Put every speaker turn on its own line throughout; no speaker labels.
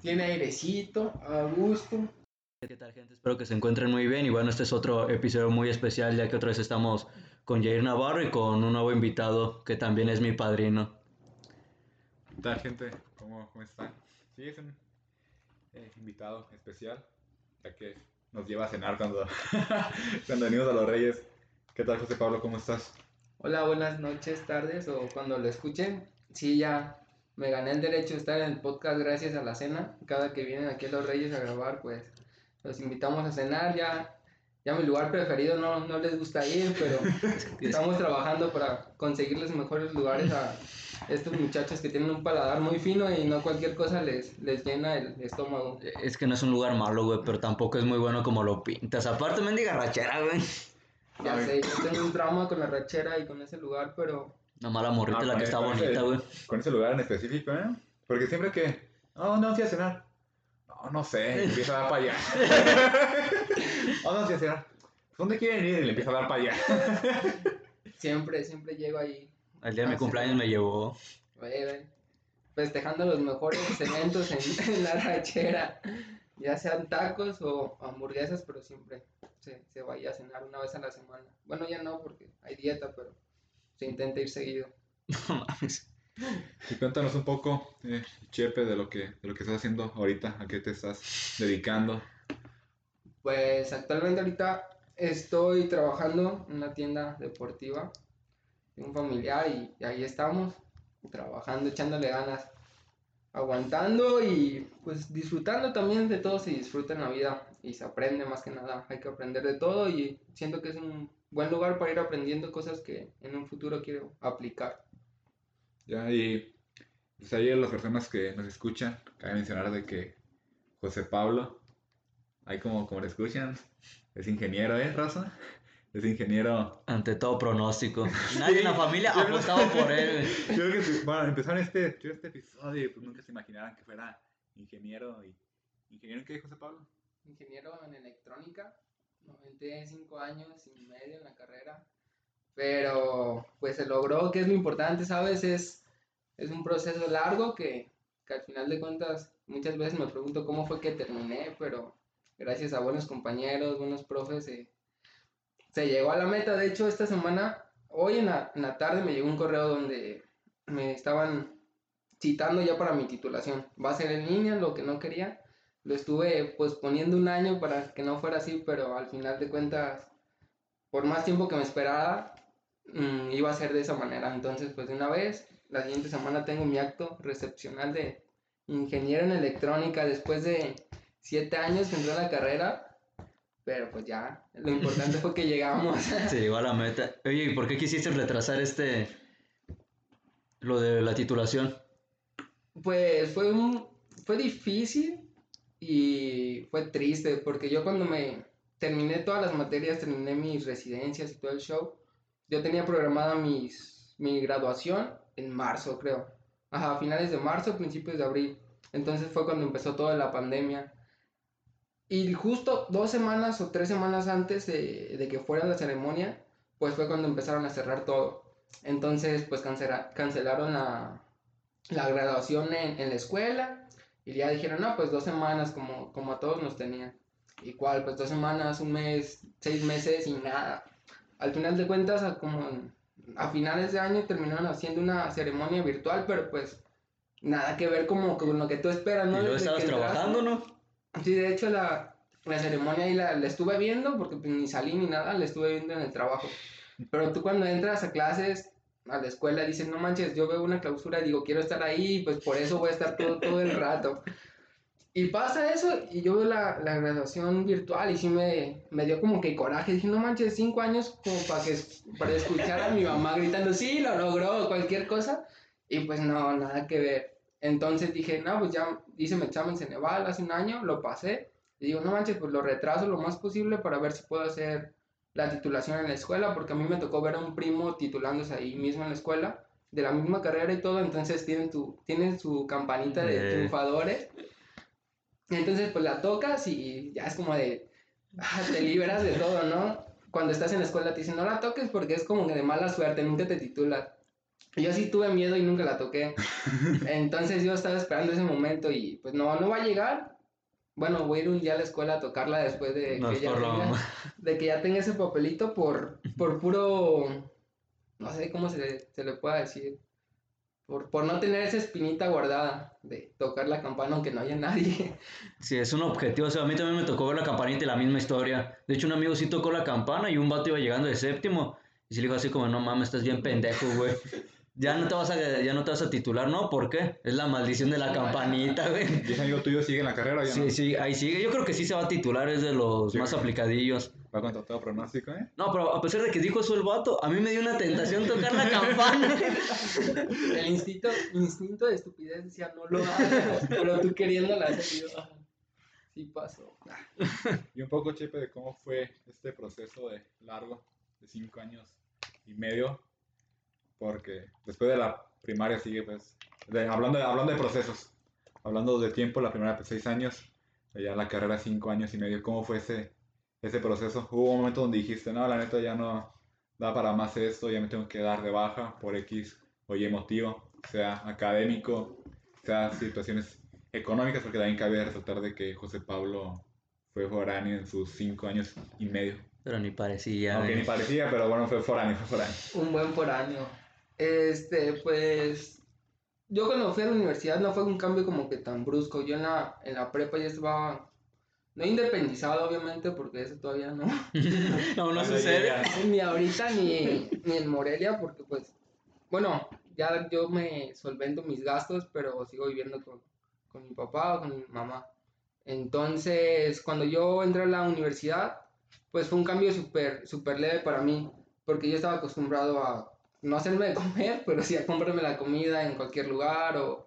tiene airecito, a gusto.
¿Qué tal gente? Espero que se encuentren muy bien y bueno, este es otro episodio muy especial ya que otra vez estamos con Jair Navarro y con un nuevo invitado que también es mi padrino.
¿Qué tal gente? ¿Cómo, cómo están? Sí, es un eh, invitado especial, ya que nos lleva a cenar cuando, cuando venimos a los Reyes. ¿Qué tal José Pablo? ¿Cómo estás?
Hola, buenas noches, tardes o cuando lo escuchen. Sí, ya me gané el derecho de estar en el podcast gracias a la cena. Cada que vienen aquí a Los Reyes a grabar, pues los invitamos a cenar. Ya, ya mi lugar preferido no, no les gusta ir, pero estamos trabajando para conseguirles mejores lugares a estos muchachos que tienen un paladar muy fino y no cualquier cosa les, les llena el estómago.
Es que no es un lugar malo, güey, pero tampoco es muy bueno como lo pintas. Aparte, mendiga rachera, güey.
Ya sé, yo tengo un trauma con la rachera y con ese lugar, pero
Una mala morrita
Ah,
la
con
que está bonita, güey.
Con ese lugar en específico, ¿eh? Porque siempre que... Oh, ¿dónde vamos a cenar? No, no sé, empieza a dar para allá. ¿Dónde vamos a ir a cenar? ¿Dónde quieren ir? Y le empieza a dar para allá.
siempre, siempre llego ahí
El día de mi
Ah, sí.
cumpleaños me llevó.
Oye, ven, festejando los mejores eventos en, en la rachera, ya sean tacos o hamburguesas, pero siempre se, se vaya a cenar una vez a la semana. Bueno, ya no, porque hay dieta, pero se intenta ir seguido.
No mames.
Y cuéntanos un poco, eh, Chepe, de lo, que, de lo que estás haciendo ahorita, a qué te estás dedicando.
Pues actualmente ahorita estoy trabajando en una tienda deportiva de un familiar y, y ahí estamos, trabajando, echándole ganas, aguantando y pues disfrutando también de todo, se disfruta en la vida y se aprende más que nada, hay que aprender de todo y siento que es un buen lugar para ir aprendiendo cosas que en un futuro quiero aplicar.
Ya, y pues ahí las personas que nos escuchan, cabe mencionar de que José Pablo, ahí como, como lo escuchan, es ingeniero, ¿eh, Raza? Es ingeniero.
Ante todo pronóstico. Nadie en la familia apostaba por él.
Yo creo que bueno, empezaron este, este episodio y pues nunca se imaginaran que fuera ingeniero. Y, ¿Ingeniero en qué, José Pablo?
ingeniero en electrónica, me aventé cinco años y medio en la carrera, pero pues se logró, que es lo importante, ¿sabes? Es, es un proceso largo que, que al final de cuentas muchas veces me pregunto cómo fue que terminé, pero gracias a buenos compañeros, buenos profes, se- se llegó a la meta. De hecho, esta semana, hoy en la, en la tarde me llegó un correo donde me estaban citando ya para mi titulación. Va a ser en línea, lo que no quería lo estuve pues poniendo un año para que no fuera así, pero al final de cuentas, por más tiempo que me esperara, mm, iba a ser de esa manera. Entonces, pues de una vez, la siguiente semana tengo mi acto recepcional de ingeniero en electrónica después de siete años que entré a la carrera, pero pues ya, lo importante fue que llegamos.
Se llegó a la meta. Oye, ¿y por qué quisiste retrasar este... lo de la titulación?
Pues fue un, fue difícil y fue triste porque yo cuando me terminé todas las materias, terminé mis residencias y todo el show, yo tenía programada mis, mi graduación en marzo, creo. Ajá, finales de marzo, principios de abril. Entonces fue cuando empezó toda la pandemia. Y justo dos semanas o tres semanas antes de, de que fuera la ceremonia, pues fue cuando empezaron a cerrar todo. Entonces, pues cancela- cancelaron la, la graduación en, en la escuela y ya dijeron, no, pues dos semanas como, como a todos nos tenían. ¿Y cuál? Pues dos semanas, un mes, seis meses y nada. Al final de cuentas, a, como a finales de año terminaron haciendo una ceremonia virtual, pero pues nada que ver como con lo que tú esperas,
Y
¿no?
luego
Desde
estabas trabajando, ¿no?
Sí, de hecho la, la ceremonia ahí la, la estuve viendo porque pues, ni salí ni nada, la estuve viendo en el trabajo. Pero tú cuando entras a clases, a la escuela, dices, no manches, yo veo una clausura digo, quiero estar ahí, pues por eso voy a estar todo, todo el rato. Y pasa eso y yo veo la, la graduación virtual y sí me, me dio como que coraje. Dije, no manches, cinco años como para, que, para escuchar a mi mamá gritando, sí, lo logró, cualquier cosa. Y pues no, nada que ver. Entonces dije, no, pues ya hice mi examen Ceneval hace un año, lo pasé. Y digo, no manches, pues lo retraso lo más posible para ver si puedo hacer la titulación en la escuela, porque a mí me tocó ver a un primo titulándose ahí mismo en la escuela, de la misma carrera y todo, entonces tienen, tu, tienen su campanita de
Eh.
triunfadores. Entonces, pues la tocas y ya es como de, ah, te liberas de todo, ¿no? Cuando estás en la escuela te dicen, no la toques porque es como que de mala suerte, nunca te titulas. Yo sí tuve miedo y nunca la toqué. Entonces yo estaba esperando ese momento y pues no, no va a llegar. Bueno, voy a ir un día a la escuela a tocarla después de,
No
que, ya tenga, de que ya tenga ese papelito por, por puro, no sé cómo se le, se le pueda decir, por, por no tener esa espinita guardada de tocar la campana aunque no haya nadie.
Sí, es un objetivo. O sea, a mí también me tocó ver la campanita y la misma historia. De hecho, un amigo sí tocó la campana y un vato iba llegando de séptimo. Y sí le dijo así como, no mames, estás bien pendejo, güey. Ya no te vas a, ya no te vas a titular, ¿no? ¿Por qué? Es la maldición de la campanita, güey.
¿Y ese amigo tuyo sigue en la carrera o ya
Sí,
no?
sí, ahí sigue. Yo creo que sí se va a titular, es de los
Sí.
más aplicadillos.
Va con todo pronóstico, ¿eh?
No, pero a pesar de que dijo eso el vato, a mí me dio una tentación tocar la campana.
El instinto, instinto de estupidez decía no lo hagas, pero tú queriéndola hacer, yo, "Ah, sí pasó.
Y un poco, Chepe, de cómo fue este proceso de largo, de cinco años y medio, porque después de la primaria sigue, pues, de- hablando, de, hablando de procesos, hablando de tiempo, la primera, pues, seis años, ya la carrera, cinco años y medio, ¿cómo fue ese, ese proceso? Hubo un momento donde dijiste, no, la neta ya no da para más esto, ya me tengo que dar de baja por X o Y motivo, sea académico, sea situaciones económicas, porque también cabe resaltar de que José Pablo fue foráneo en sus cinco años y medio.
Pero ni parecía,
Aunque
güey.
ni parecía, pero bueno, fue foráneo, fue foráneo.
Un buen foráneo. Este, pues, yo cuando fui a la universidad no fue un cambio como que tan brusco. Yo en la, en la prepa ya estaba, no independizado obviamente, porque eso todavía no.
No, no sucede.
ni ahorita ni, ni en Morelia, porque pues, bueno, ya yo me solvento mis gastos, pero sigo viviendo con, con mi papá o con mi mamá. Entonces, cuando yo entré a la universidad, pues fue un cambio súper, súper leve para mí, porque yo estaba acostumbrado a no hacerme de comer, pero sí a comprarme la comida en cualquier lugar o,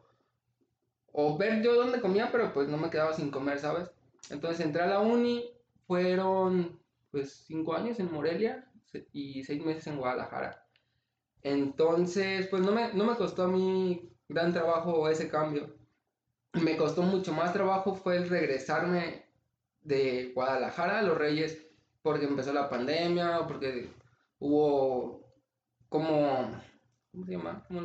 o ver yo dónde comía, pero pues no me quedaba sin comer, ¿sabes? Entonces entré a la uni, fueron pues cinco años en Morelia y seis meses en Guadalajara. Entonces, pues no me, no me costó a mí gran trabajo ese cambio. Me costó mucho más trabajo fue el regresarme de Guadalajara a Los Reyes porque empezó la pandemia, porque hubo como, ¿cómo se llama? Como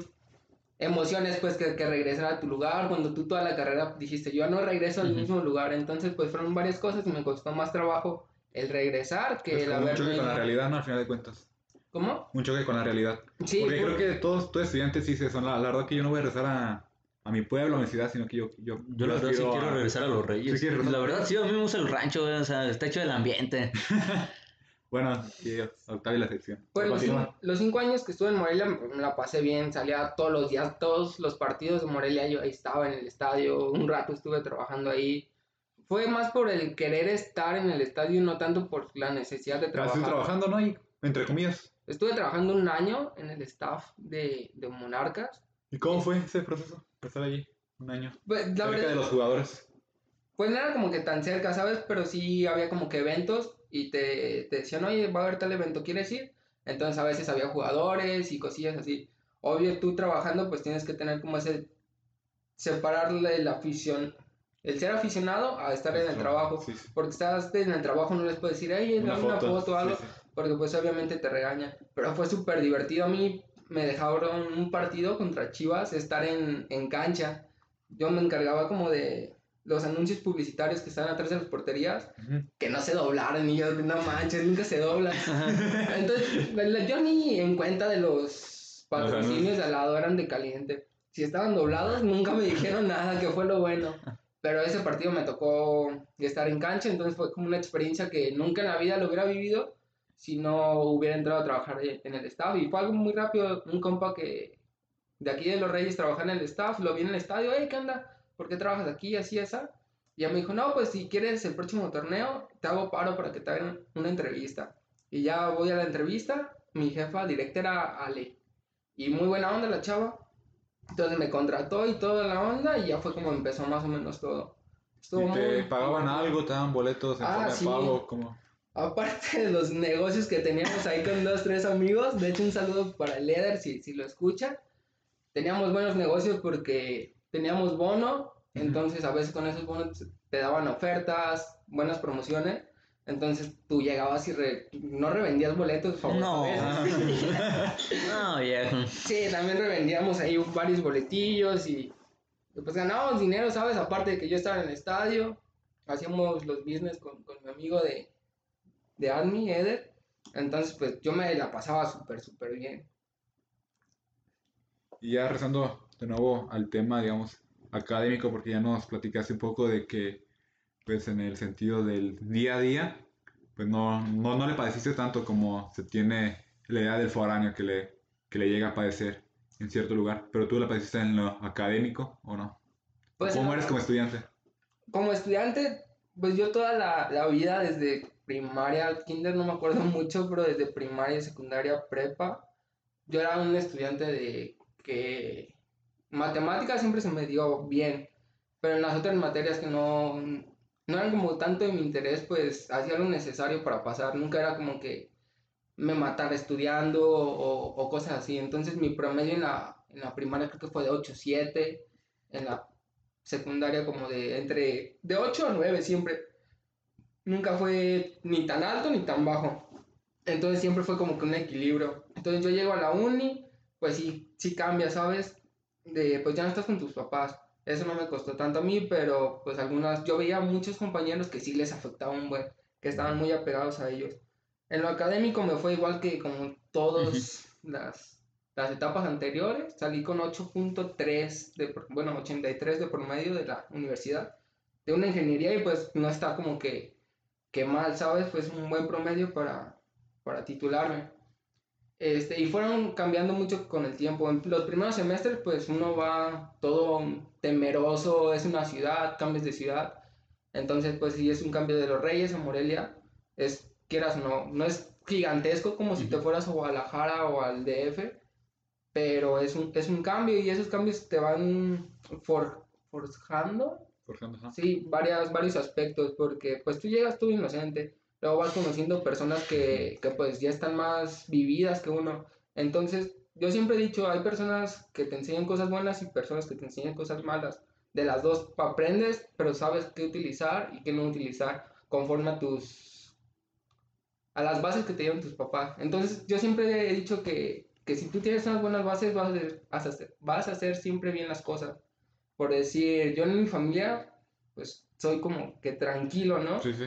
emociones pues que, que regresar a tu lugar, cuando tú toda la carrera dijiste yo no regreso al mismo lugar, entonces pues fueron varias cosas y me costó más trabajo el regresar que
Es
el
como un choque con la realidad, ¿no? Al final de cuentas.
¿Cómo?
Un choque con la realidad.
Sí,
Porque
fue-
creo que todos, todos estudiantes sí se son. La, la verdad que yo no voy a regresar a, a mi pueblo, a mi ciudad, sino que yo. Yo,
Yo la verdad sí quiero regresar a Los Reyes.
¿Sí?
La verdad sí, a mí me gusta el rancho, o sea, está hecho del ambiente.
Bueno, sí, Octavio la sección.
Pues los, los cinco años que estuve en Morelia me la pasé bien, salía todos los días, todos los partidos de Morelia, yo ahí estaba en el estadio, un rato estuve trabajando ahí. Fue más por el querer estar en el estadio, no tanto por la necesidad de
Ya
trabajar.
estoy trabajando, ¿no? Y, entre comillas.
Estuve trabajando un año en el staff de, de Monarcas.
¿Y cómo fue ese proceso? Estar allí un año.
Pues, la
Cerca
verdad,
de los jugadores.
pues no era como que tan cerca, ¿sabes? Pero sí había como que eventos y te, te decían, oye, va a haber tal evento, ¿quieres ir? Entonces a veces había jugadores y cosillas así. Obvio, tú trabajando, pues tienes que tener como ese, separarle la afición, el ser aficionado a estar en el trabajo.
Sí, sí.
Porque estás en el trabajo, no les puedes decir, hey, dame una foto o algo,
sí,
porque pues obviamente te regañan. Pero fue súper divertido. A mí me dejaron un partido contra Chivas, estar en, en cancha. Yo me encargaba como de los anuncios publicitarios que estaban atrás de las porterías,
Ujú.
que no se doblaran. Y yo, no manches, nunca se doblan. Entonces, la- yo ni en cuenta de los patrocinios de al lado eran de caliente. Si estaban doblados, nunca me dijeron nada, que fue lo bueno. Pero ese partido me tocó estar en cancha, entonces fue como una experiencia que nunca en la vida lo hubiera vivido si no hubiera entrado a trabajar en el staff. Y fue algo muy rápido, un compa que de aquí de Los Reyes trabajaba en el staff, lo vi en el estadio, hey, ¿qué onda? ¿Por qué trabajas aquí, así, esa? Y ya me dijo, no, pues si quieres el próximo torneo, te hago paro para que te hagan una entrevista. Y ya voy a la entrevista, mi jefa directa era Ale. Y muy buena onda la chava. Entonces me contrató y toda la onda y ya fue como empezó más o menos todo. Estuvo
¿Y te
muy-
pagaban algo? ¿Te daban boletos en
Ah, sí.
pago? como
Aparte de los negocios que teníamos ahí con dos, tres amigos, de hecho un saludo para el Eder si, si lo escucha. Teníamos buenos negocios porque teníamos bono, entonces a veces con esos bonos te daban ofertas, buenas promociones. Entonces tú llegabas y re- no revendías boletos, favor,
No. No, viejo.
Sí, también revendíamos ahí varios boletillos y, y pues ganábamos dinero, ¿sabes? Aparte de que yo estaba en el estadio, hacíamos los business con, con mi amigo de, de Admi, Eder. Entonces, pues yo me la pasaba súper, súper bien.
Y ya rezando de nuevo al tema, digamos, académico, porque ya nos platicaste un poco de que, pues en el sentido del día a día, pues no, no, no le padeciste tanto como se tiene la idea del foráneo que le, que le llega a padecer en cierto lugar. Pero tú la padeciste en lo académico o no?
Pues,
¿Cómo eres como estudiante?
como estudiante, pues yo toda la, la vida desde primaria, kinder no me acuerdo mucho, pero desde primaria, secundaria, prepa, yo era un estudiante de que matemáticas siempre se me dio bien, pero en las otras materias que no, no eran como tanto de mi interés, pues hacía lo necesario para pasar, nunca era como que me matara estudiando o, o cosas así, entonces mi promedio en la, en la primaria creo que fue de 8.7, en la secundaria como de entre de 8 a 9 siempre. Nunca fue ni tan alto ni tan bajo. Entonces siempre fue como que un equilibrio. Entonces yo llego a la uni, pues sí, sí cambia, ¿sabes? De pues ya no estás con tus papás. Eso no me costó tanto a mí, pero pues algunas, yo veía muchos compañeros que sí les afectaba un buen, que estaban muy apegados a ellos. En lo académico me fue igual que como todas las, las etapas anteriores, salí con 8.3, de, bueno, 83 de promedio de la universidad, de una ingeniería y pues no está como que, que mal, ¿sabes? Pues un buen promedio para, para titularme. Este, y fueron cambiando mucho con el tiempo. En los primeros semestres, pues uno va todo temeroso, es una ciudad, cambios de ciudad. Entonces, pues sí, es un cambio de los Reyes a Morelia. Es, quieras o no, no es gigantesco como si te fueras a Guadalajara o al DF, pero es un, es un cambio y esos cambios te van for- forjando
Forjando.
Sí, varias, varios aspectos, porque pues tú llegas tú inocente, luego vas conociendo personas que, que pues ya están más vividas que uno. Entonces, yo siempre he dicho, hay personas que te enseñan cosas buenas y personas que te enseñan cosas malas. De las dos aprendes, pero sabes qué utilizar y qué no utilizar conforme a tus a las bases que te dieron tus papás. Entonces, yo siempre he dicho que, que si tú tienes unas buenas bases, vas a, hacer, vas a vas a hacer siempre bien las cosas por decir, yo en mi familia, pues soy como que tranquilo, ¿no?
Sí, sí.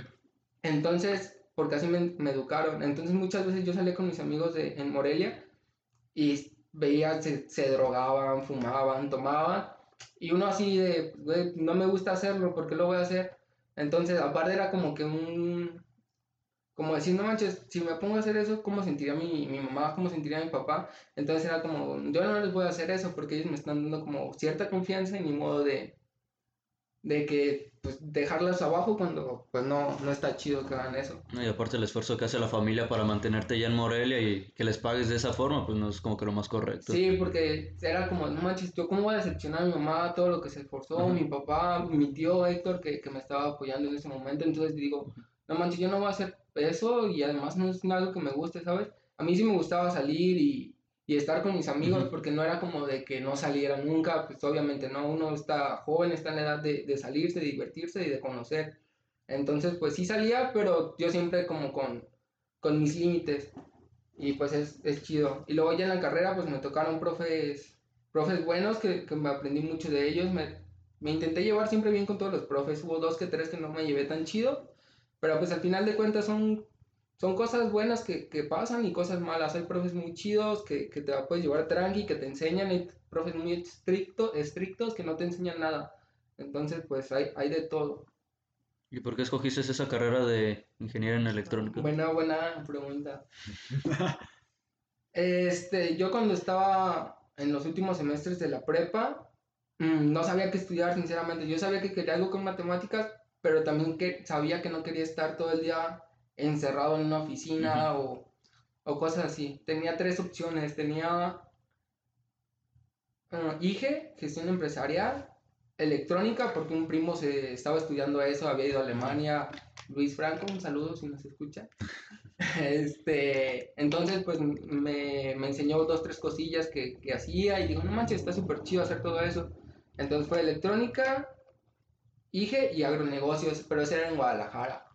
Entonces, porque así me, educaron. Entonces, muchas veces yo salía con mis amigos de, en Morelia y veía, se, se drogaban, fumaban, tomaban. Y uno así de, "Güey, no me gusta hacerlo, ¿por qué lo voy a hacer? Entonces, aparte era como que un, como decir, no manches, si me pongo a hacer eso, ¿cómo sentiría mi, mi mamá? ¿Cómo sentiría mi papá? Entonces era como, yo no les voy a hacer eso porque ellos me están dando como cierta confianza y ni modo de, de que, pues, dejarlas abajo cuando, pues, no, no está chido que hagan eso.
No, y aparte el esfuerzo que hace la familia para mantenerte ya en Morelia y que les pagues de esa forma, pues no es como que lo más correcto.
Sí, porque era como, no manches, yo cómo voy a decepcionar a mi mamá, todo lo que se esforzó, mi papá, mi tío Héctor, que, que me estaba apoyando en ese momento, entonces digo, no manches, yo no voy a hacer eso y además no es algo que me guste, ¿sabes? A mí sí me gustaba salir y, y estar con mis amigos
Ujú.
porque no era como de que no saliera nunca, pues obviamente no, uno está joven, está en la edad de, de salirse, de divertirse y de conocer. Entonces, pues sí salía, pero yo siempre como con, con mis límites. Y pues es, es chido. Y luego ya en la carrera pues me tocaron profes, profes buenos que, que me aprendí mucho de ellos. Me, me intenté llevar siempre bien con todos los profes. Hubo dos que tres que no me llevé tan chido. Pero pues al final de cuentas son, son cosas buenas que, que pasan y cosas malas. Hay profes muy chidos que, que te la puedes llevar tranqui, que te enseñan. Y profes muy estricto, estrictos que no te enseñan nada. Entonces pues hay, hay de todo.
¿Y por qué escogiste esa carrera de ingeniería en electrónica?
Buena, buena pregunta. Este, yo cuando estaba en los últimos semestres de la prepa, mm, no sabía qué estudiar, sinceramente. Yo sabía que quería algo con matemáticas, pero también que sabía que no quería estar todo el día encerrado en una oficina o, o cosas así. Tenía tres opciones. Tenía ah, IGE, gestión empresarial, electrónica, porque un primo se estaba estudiando eso, había ido a Alemania. Luis Franco, un saludo si nos escucha. Este, entonces, pues me, me enseñó dos, tres cosillas que, que hacía y digo, no manches, está súper chido hacer todo eso. Entonces fue electrónica, IGE y agronegocios, pero ese era en Guadalajara.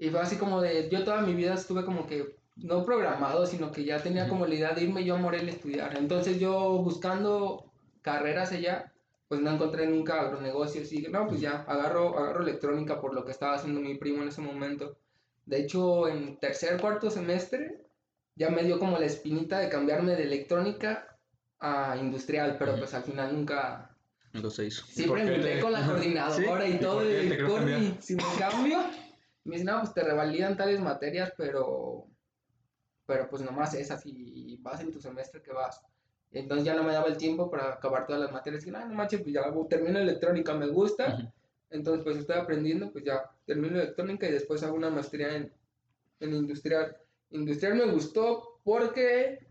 Y fue así como de, yo toda mi vida estuve como que, no programado, sino que ya tenía como la idea de irme yo a Morelia a estudiar. Entonces yo buscando carreras allá, pues no encontré nunca agronegocios y dije, no, pues ya, agarro, agarro electrónica por lo que estaba haciendo mi primo en ese momento. De hecho, en tercer, cuarto semestre, ya me dio como la espinita de cambiarme de electrónica a industrial, pero pues al final nunca...
No se hizo.
Siempre me con la coordinadora y
¿Y
todo, y
cambiar?
y si me cambio, me dicen, no, pues te revalidan tales materias, pero, pero pues nomás esas y vas en tu semestre que vas. Entonces ya no me daba el tiempo para acabar todas las materias. Y, no, no manches, pues ya termino electrónica, me gusta. Entonces, pues estoy aprendiendo, pues ya termino electrónica y después hago una maestría en, en industrial. Industrial me gustó porque,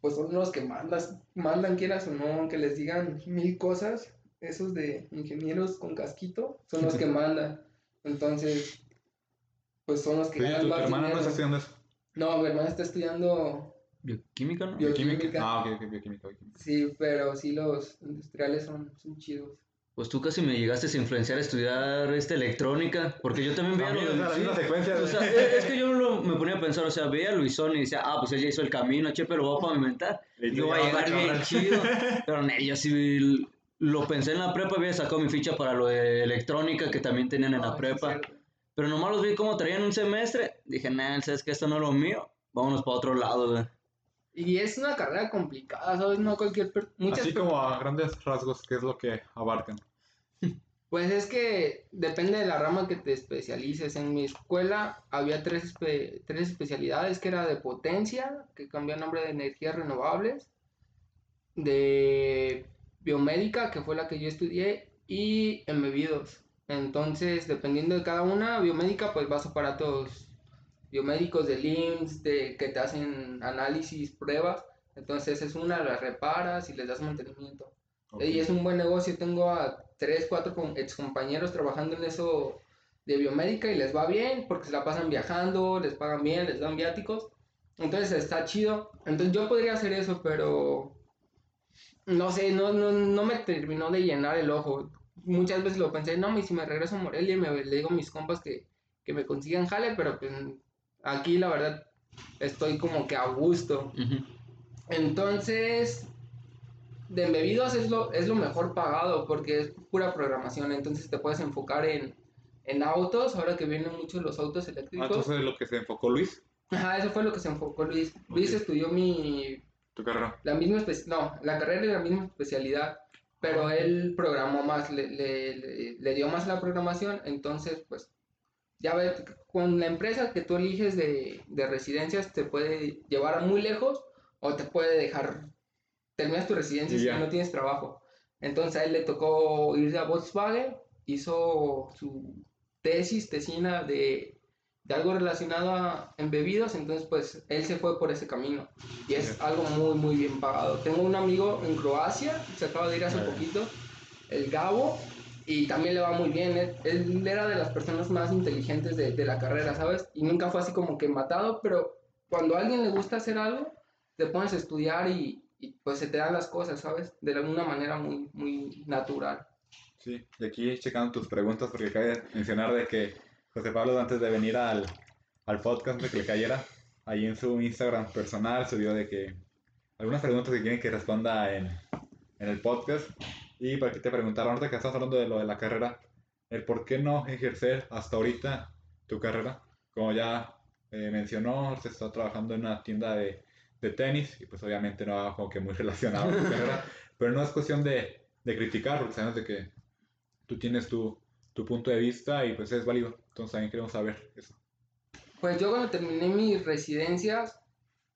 pues son los que mandas, mandan, quieras o no, aunque les digan mil cosas, esos de ingenieros con casquito, son los que mandan. Entonces, pues son los que
Sí,
ganan
tu, hermana no está estudiando eso.
No, mi hermana está estudiando,
Bioquímica, ¿no?
Bio-
Bioquímica.
Bioquímica.
Ah, ok, bioquímica, bioquímica.
sí, pero sí los industriales son, son chidos.
Pues tú casi me llegaste a influenciar a estudiar este, electrónica, porque yo también veía lo
la
sí.
secuencia de-
O sea, es que yo lo- me ponía a pensar, o sea, veía a Luisón y decía, ah, pues él ya hizo el camino, che, pero voy a pavimentar.
Y
Yo voy a llegar bien chido. Pero no, yo sí lo pensé en la prepa, había sacado mi ficha para lo de electrónica que también tenían en la
Ah, sí,
prepa. Pero nomás los vi como traían un semestre. Dije, nah, sabes que esto no es lo mío. Vámonos para otro lado, güey.
Y es una carrera complicada, ¿sabes? No cualquier... per- Muchas
Así como a grandes rasgos, ¿qué es lo que abarcan?
Pues es que depende de la rama que te especialices. En mi escuela había tres, espe- tres especialidades, que era de potencia, que cambió el nombre de energías renovables, de biomédica, que fue la que yo estudié, y embebidos. Entonces, dependiendo de cada una, biomédica, pues vas a aparatos biomédicos de LIMS, de que te hacen análisis, pruebas. Entonces es una, las reparas y les das mantenimiento.
Ok.
Y es un buen negocio. Tengo a tres, cuatro com- ex compañeros trabajando en eso de biomédica y les va bien porque se la pasan viajando, les pagan bien, les dan viáticos. Entonces está chido. Entonces yo podría hacer eso, pero no sé, no, no, no me terminó de llenar el ojo. Muchas veces lo pensé, no, y si me regreso a Morelia y me, le digo a mis compas que, que me consigan jale, pero pues aquí la verdad estoy como que a gusto. Entonces, de embebidos es lo, es lo mejor pagado porque es pura programación. Entonces te puedes enfocar en, en autos, ahora que vienen mucho los autos
Ah,
eléctricos.
entonces lo que se enfocó Luis,
Ajá, eso fue lo que se enfocó Luis. Luis
Ok.
estudió mi,
tu carrera.
la misma espe- no, la carrera y la misma especialidad, pero él programó más, le, le- le- le dio más la programación, entonces pues ya ves, con la empresa que tú eliges de, de residencias te puede llevar muy lejos o te puede dejar, terminas tu residencia
Y ya.
no tienes trabajo. Entonces a él le tocó ir a Volkswagen, hizo su tesis, tesina de, de algo relacionado a embebidos, entonces pues él se fue por ese camino y es algo muy muy bien pagado. Tengo un amigo en Croacia, se acaba de ir hace poquito, el Gabo, y también le va muy bien. Él, él era de las personas más inteligentes de, de la carrera, ¿sabes? Y nunca fue así como que matado, pero cuando a alguien le gusta hacer algo, te pones a estudiar y, y, pues se te dan las cosas, ¿sabes? De alguna manera muy, muy natural.
Sí, y aquí checando tus preguntas, porque cabe mencionar de que José Pablo antes de venir al, al podcast, de que le cayera, ahí en su Instagram personal subió de que algunas preguntas que quieren que responda en, en el podcast. Y para que te preguntaron, ahorita que estás hablando de lo de la carrera, el por qué no ejercer hasta ahorita tu carrera. Como ya eh, mencionó, se está trabajando en una tienda de, de tenis y pues obviamente no va como que muy relacionado a tu carrera, pero no es cuestión de, de criticar, porque sabemos de que tú tienes tu, tu punto de vista y pues es válido. Entonces también queremos saber eso.
Pues yo cuando terminé mis residencias,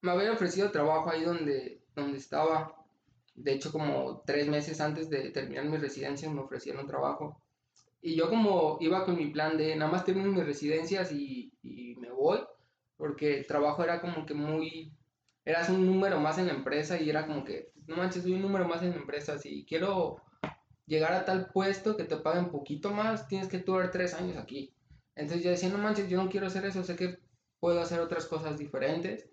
me habían ofrecido trabajo ahí donde, donde estaba. De hecho, como tres meses antes de terminar mis residencias me ofrecieron trabajo. Y yo como iba con mi plan de nada más termino mis residencias y, y me voy, porque el trabajo era como que muy... Eras un número más en la empresa y era como que, no manches, soy un número más en la empresa. Si quiero llegar a tal puesto que te paguen poquito más, tienes que durar tres años aquí. Entonces yo decía, no manches, yo no quiero hacer eso, sé que puedo hacer otras cosas diferentes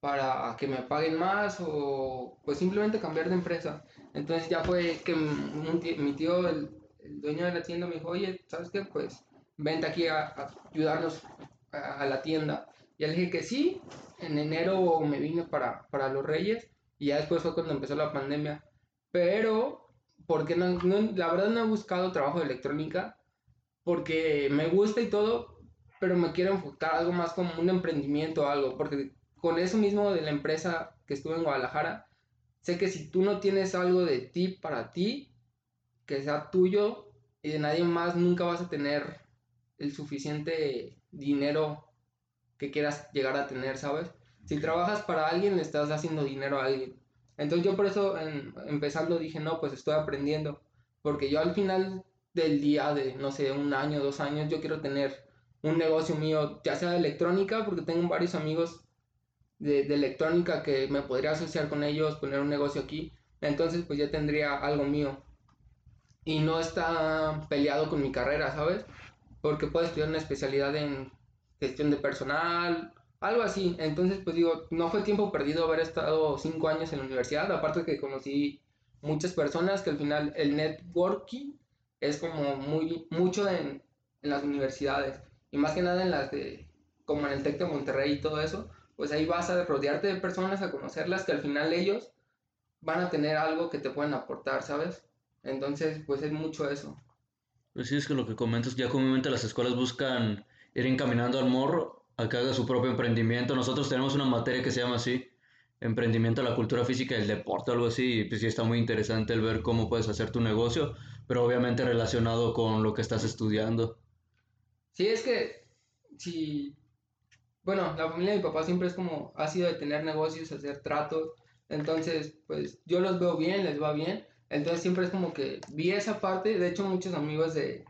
para que me paguen más o pues simplemente cambiar de empresa. Entonces ya fue que mi tío, el, el dueño de la tienda, me dijo, oye, ¿sabes qué? Pues vente aquí a, a ayudarnos a, a la tienda. Y le dije que sí, en enero me vine para, para Los Reyes y ya después fue cuando empezó la pandemia. Pero, porque no, no- la verdad no he buscado trabajo de electrónica, porque me gusta y todo, pero me quiero enfocar algo más como un emprendimiento o algo, porque con eso mismo de la empresa que estuve en Guadalajara, sé que si tú no tienes algo de ti para ti, que sea tuyo y de nadie más, nunca vas a tener el suficiente dinero que quieras llegar a tener, ¿sabes? Si trabajas para alguien, le estás haciendo dinero a alguien. Entonces yo por eso en- empezando dije, no, pues estoy aprendiendo, porque yo al final del día de, no sé, un año, dos años, yo quiero tener un negocio mío, ya sea de electrónica, porque tengo varios amigos de, de electrónica que me podría asociar con ellos, poner un negocio aquí, entonces pues ya tendría algo mío. Y no está peleado con mi carrera, ¿sabes? Porque puedo estudiar una especialidad en gestión de personal, algo así. Entonces, pues digo, no fue tiempo perdido haber estado cinco años en la universidad, aparte que conocí muchas personas que al final el networking es como muy mucho en, en las universidades y más que nada en las de como en el Tec de Monterrey y todo eso, pues ahí vas a rodearte de personas, a conocerlas que al final ellos van a tener algo que te pueden aportar, ¿sabes? Entonces, pues es mucho eso.
Pues sí, es que lo que comentas, ya comúnmente las escuelas buscan ir encaminando al morro a que haga su propio emprendimiento. Nosotros tenemos una materia que se llama así, emprendimiento a la cultura física y el deporte, algo así, y pues sí está muy interesante el ver cómo puedes hacer tu negocio, pero obviamente relacionado con lo que estás estudiando.
Sí, es que si, bueno, la familia de mi papá siempre es como, ha sido de tener negocios, hacer tratos, entonces, pues yo los veo bien, les va bien, entonces siempre es como que vi esa parte, de hecho muchos amigos de,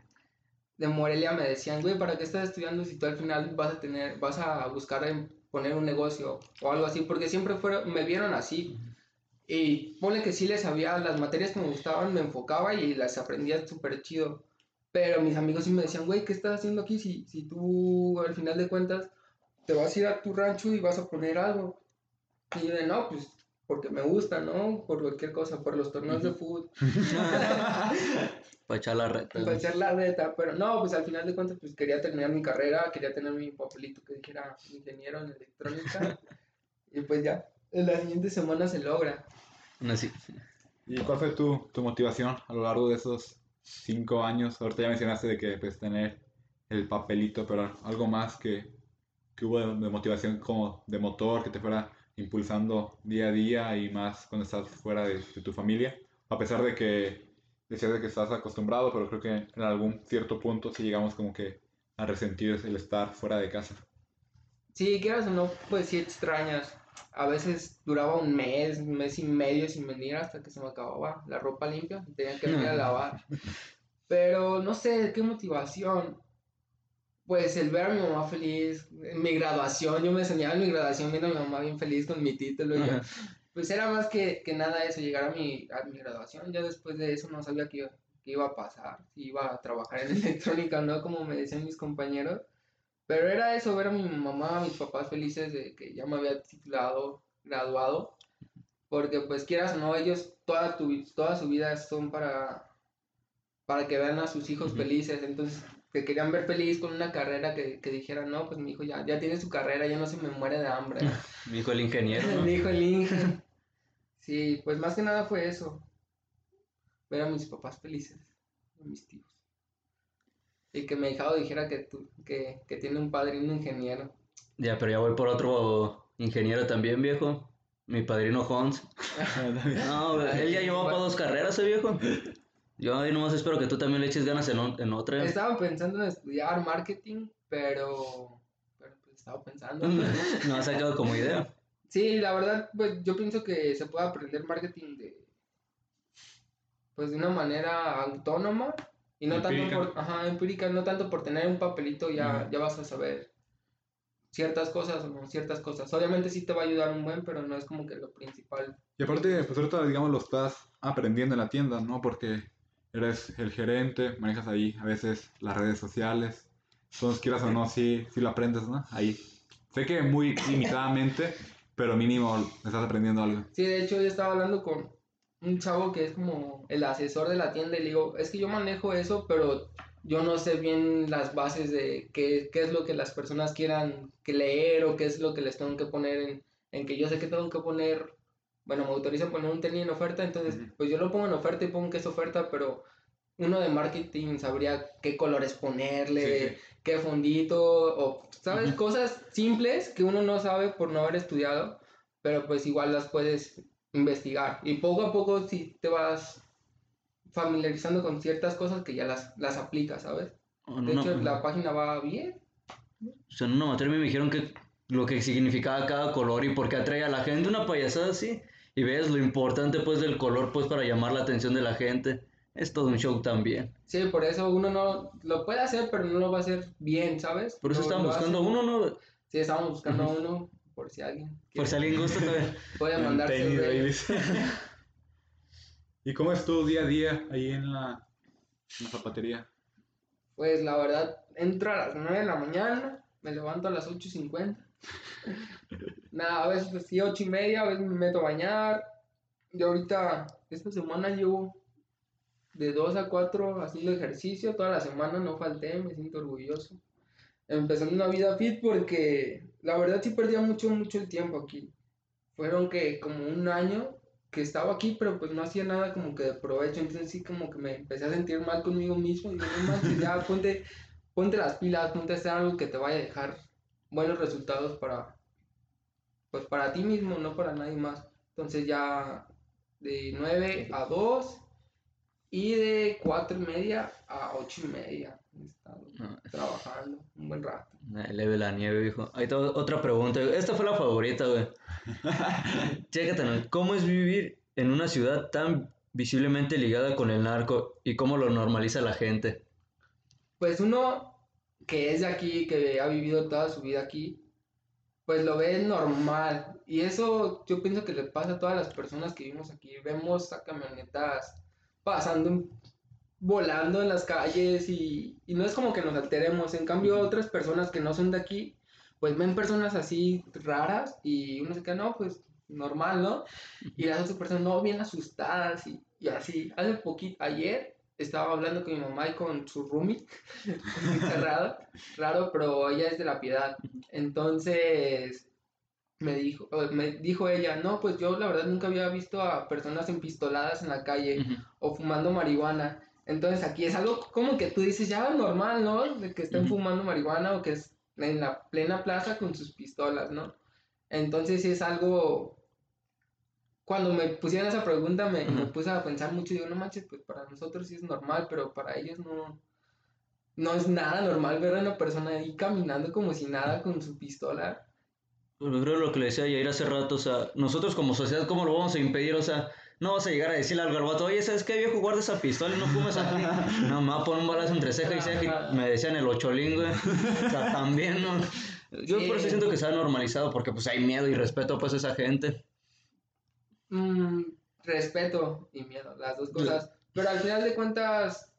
de Morelia me decían, güey, ¿para qué estás estudiando si tú al final vas a tener, vas a buscar poner un negocio o algo así? Porque siempre fueron, me vieron así. Y pone que sí les sabía las materias que me gustaban, me enfocaba y las aprendía súper chido. Pero mis amigos sí me decían, güey, ¿qué estás haciendo aquí si, si tú al final de cuentas te vas a ir a tu rancho y vas a poner algo? Y yo de, no, pues porque me gusta, ¿no? Por cualquier cosa, por los torneos de fútbol,
Para echar la reta.
para echar la reta. Pero no, pues al final de cuentas, pues quería terminar mi carrera, quería tener mi papelito que dijera ingeniero en electrónica. y pues ya, la siguiente semana se logra.
Aún así.
¿Y cuál fue tu, tu motivación a lo largo de esos cinco años? Ahorita ya mencionaste de que pues tener el papelito, pero algo más que, que hubo de, de motivación como de motor, que te fuera impulsando día a día y más cuando estás fuera de, de tu familia. A pesar de que decías de que estás acostumbrado, pero creo que en algún cierto punto sí llegamos como que a resentir el estar fuera de casa.
Sí, quieras o no, pues sí extrañas. A veces duraba un mes, un mes y medio sin venir hasta que se me acababa la ropa limpia tenía que venir a lavar. Pero no sé, qué motivación. Pues el ver a mi mamá feliz, en mi graduación, yo me soñaba en mi graduación viendo a mi mamá bien feliz con mi título. Y yo, pues era más que, que nada eso, llegar a mi, a mi graduación. Ya después de eso no sabía qué qué iba a pasar, si iba a trabajar en electrónica o no, como me decían mis compañeros. Pero era eso, ver a mi mamá, a mis papás felices de que ya me había titulado, graduado. Porque pues quieras o no, ellos toda, tu, toda su vida son para, para que vean a sus hijos felices. Entonces, que querían ver feliz con una carrera que, que dijeran, no, pues mi hijo ya, ya tiene su carrera, ya no se me muere de hambre.
Dijo el ingeniero, ¿no?
Me dijo el Inge. Sí, pues más que nada fue eso. Ver a mis papás felices, a mis tíos. Y que mi hijado dijera que, tú, que, que tiene un un ingeniero.
Ya, pero ya voy por otro ingeniero también, viejo. Mi padrino Hans. No, él ya llevó para dos carreras, ese viejo. Yo ahí nomás espero que tú también le eches ganas en, o- en otra.
Estaba pensando en estudiar marketing, pero, pero pues estaba pensando.
No ha sacado como idea.
Sí, la verdad, pues yo pienso que se puede aprender marketing de, pues de una manera autónoma y no
Empírica.
tanto por, ajá, empírica, no tanto por tener un papelito ya, ya vas a saber ciertas cosas o no ciertas cosas. Obviamente sí te va a ayudar un buen, pero no es como que lo principal.
Y aparte, pues ahorita, digamos, lo estás aprendiendo en la tienda, ¿no? Porque eres el gerente, manejas ahí a veces las redes sociales. Entonces, quieras o no, sí, sí lo aprendes, ¿no? Ahí. Sé que muy limitadamente, pero mínimo estás aprendiendo algo.
Sí, de hecho yo estaba hablando con un chavo que es como el asesor de la tienda y le digo, es que yo manejo eso, pero yo no sé bien las bases de qué, qué es lo que las personas quieran que leer o qué es lo que les tengo que poner en, en que yo sé que tengo que poner, bueno, me autoriza poner un tenis en oferta, entonces
Ujú.
pues yo lo pongo en oferta y pongo que es oferta, pero uno de marketing sabría qué colores ponerle,
Sí, sí.
qué fondito, o, ¿sabes? Cosas simples que uno no sabe por no haber estudiado, pero pues igual las puedes investigar. Y poco a poco si te vas familiarizando con ciertas cosas que ya las, las aplicas, ¿sabes?
En
De
una-
hecho, la página va bien.
O sea, en una materia me dijeron que lo que significaba cada color y por qué atraía a la gente, una payasada así. Y ves lo importante pues del color pues para llamar la atención de la gente. Es todo un show también.
Sí, por eso uno no lo puede hacer, pero no lo va a hacer bien, ¿sabes?
Por eso estaban
lo
buscando uno, ¿no?
Sí, estábamos buscando uno, por si alguien
Por si alguien gusta
tenis,
de-
babies. ¿Y cómo es tu día a día ahí en la, en la zapatería?
Pues la verdad, entro a las 9 de la mañana, me levanto a las 8.50. Nada, a veces sí, 8 y media, a veces me meto a bañar. Yo ahorita, esta semana llevo de 2 a 4 haciendo ejercicio, toda la semana no falté, me siento orgulloso. Empezando una vida fit porque la verdad sí perdía mucho, mucho el tiempo aquí. Fueron que como un año que estaba aquí, pero pues no hacía nada como que de provecho, entonces sí como que me empecé a sentir mal conmigo mismo y no manches, ya ponte, ponte las pilas, ponte a hacer algo que te vaya a dejar buenos resultados para, pues para ti mismo, no para nadie más. Entonces ya de 9 a 2 y de 4 y media a 8 y media he estado
Ah.
trabajando un buen rato.
Leve la nieve, viejo. Ahí está otra pregunta. Esta fue la favorita, güey. Chécate, ¿no? ¿Cómo es vivir en una ciudad tan visiblemente ligada con el narco y cómo lo normaliza la gente?
Pues uno que es de aquí, que ha vivido toda su vida aquí, pues lo ve normal. Y eso yo pienso que le pasa a todas las personas que vivimos aquí. Vemos a camionetas pasando, volando en las calles y, y no es como que nos alteremos. En cambio, otras personas que no son de aquí, pues ven personas así raras y uno se queda, no, pues normal, ¿no? Y las otras personas, no, bien asustadas y, y así. Hace poquito, ayer estaba hablando con mi mamá y con su roomie, cerrado, raro, pero ella es de la piedad. Entonces me dijo, me dijo ella, no, pues yo la verdad nunca había visto a personas empistoladas en la calle
Ujú.
o fumando marihuana. Entonces aquí es algo como que tú dices, ya normal, ¿no? De que estén
Ujú.
fumando marihuana o que es en la plena plaza con sus pistolas, ¿no? Entonces es algo... Cuando me pusieron esa pregunta me, me
Ujú.
puse a pensar mucho y digo, no manches, pues para nosotros sí es normal, pero para ellos no, no es nada normal ver a una persona ahí caminando como si nada con su pistola.
Yo creo lo que le decía Yair hace rato, o sea, nosotros como sociedad, ¿cómo lo vamos a impedir? O sea, no vas a llegar a decirle algo al vato, oye, ¿sabes qué, viejo? Guarda esa pistola y no fumes aquí. No, me va a poner un balazo entre ceja y ceja y me decían el ocholín, güey. O sea, también, ¿no? Yo por eso
Sí.
siento que se ha normalizado, porque pues hay miedo y respeto pues a esa gente.
Mm, respeto y miedo, las dos cosas. Pero al final de cuentas,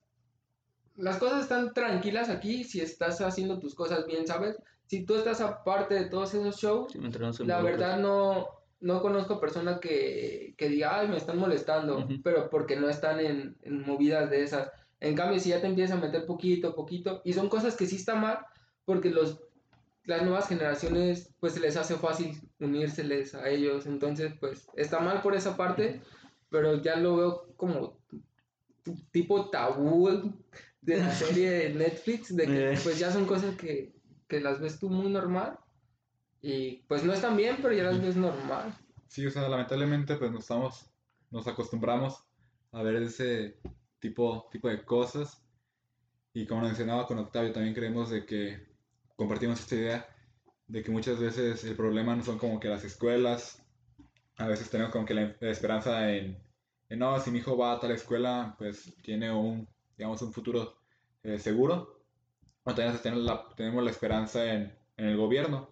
las cosas están tranquilas aquí si estás haciendo tus cosas bien, ¿sabes? Si tú estás aparte de todos esos shows,
Sí,
la verdad no, no conozco persona que, que diga, ay, me están molestando, pero porque no están en, en movidas de esas. En cambio, si ya te empiezas a meter poquito, poquito, y son cosas que sí está mal, porque los, las nuevas generaciones, pues se les hace fácil unírseles a ellos, entonces, pues está mal por esa parte, pero ya lo veo como tipo tabú de la serie de Netflix, de que
Eh.
pues ya son cosas que, que las ves tú muy normal, y pues no están bien, pero ya las ves normal.
Sí, o sea, lamentablemente pues nos estamos, nos acostumbramos a ver ese tipo, tipo de cosas. Y como mencionaba con Octavio, también creemos de que compartimos esta idea de que muchas veces el problema no son como que las escuelas, a veces tenemos como que la, la esperanza en, en, no, si mi hijo va a tal escuela, pues tiene un, digamos, un futuro eh, seguro. O también tenemos la, tenemos la esperanza en, en el gobierno.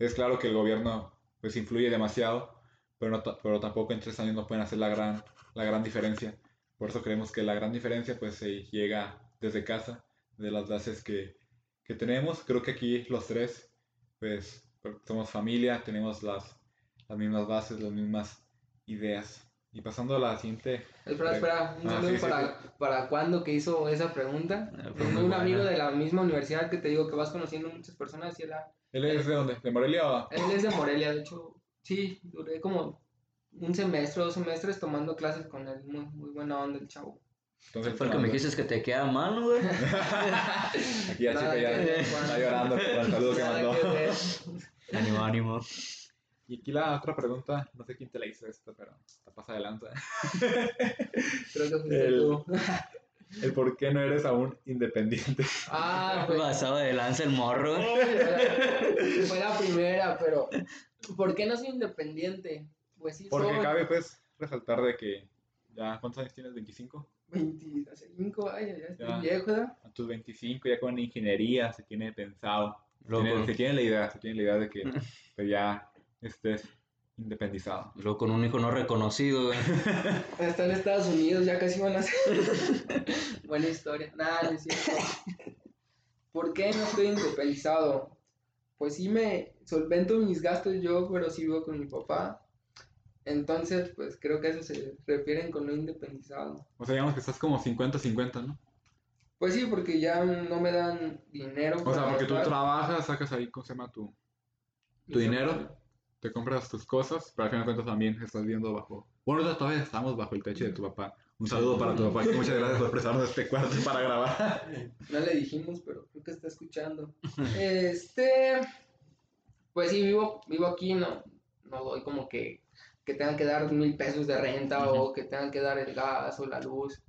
Es claro que el gobierno pues influye demasiado, pero, no pero tampoco en tres años no pueden hacer la gran, la gran diferencia. Por eso creemos que la gran diferencia pues se llega desde casa, de las bases que, que tenemos. Creo que aquí los tres pues somos familia, tenemos las, las mismas bases, las mismas ideas. Y pasando a la siguiente.
Espera, espera, un
Ah,
saludo
sí, sí,
para, para cuando que hizo esa pregunta.
Ah, fue
Un,
buena.
amigo de la misma universidad que te digo que vas conociendo muchas personas y él,
¿Él es de dónde? ¿De Morelia o...?
él es de Morelia, de hecho, sí, duré como un semestre, dos semestres tomando clases con él, muy, muy buena onda el chavo.
Entonces,
Fue el que me dijiste que te queda mal, güey.
Aquí chico ya está llorando por el saludo que mandó.
ánimo, ánimo.
Y aquí la otra pregunta, no sé quién te la hizo esta, pero te pasa de lanza.
Creo que fuiste
El-
tú.
El por qué no eres aún independiente.
Ah, pues.
Pasado de lanza el morro.
Fue la primera, pero ¿por qué no soy independiente? Pues sí,
Porque
soy
cabe pues resaltar de que ya, ¿cuántos años tienes? ¿25?
25 años, ya estoy
Ya.
viejo, ¿verdad?
A tus 25 ya con ingeniería se tiene pensado. Se
Loco.
tiene, se tiene la idea, se tiene la idea de que pues, ya estés independizado.
Luego con un hijo no reconocido.
Está en Estados Unidos, ya casi van a ser. Buena historia. Nada, no es cierto. ¿Por qué no estoy independizado? Pues sí me solvento mis gastos yo, pero sí vivo con mi papá. Entonces, pues creo que a eso se refieren con no independizado.
O sea, digamos que estás como 50-50, ¿no?
Pues sí, porque ya no me dan dinero.
O sea, porque tú trabajas, sacas ahí, ¿cómo se llama tu, tu dinero? Te compras tus cosas, pero al final de cuentas también estás viendo bajo... Bueno, todavía estamos bajo el techo de tu papá. Un saludo para tu papá y muchas gracias por prestarnos este cuarto para grabar.
No le dijimos, pero creo que está escuchando. Este, pues sí, vivo, vivo aquí, no, no doy como que, que tengan que dar mil pesos de renta o que tengan que dar el gas o la luz.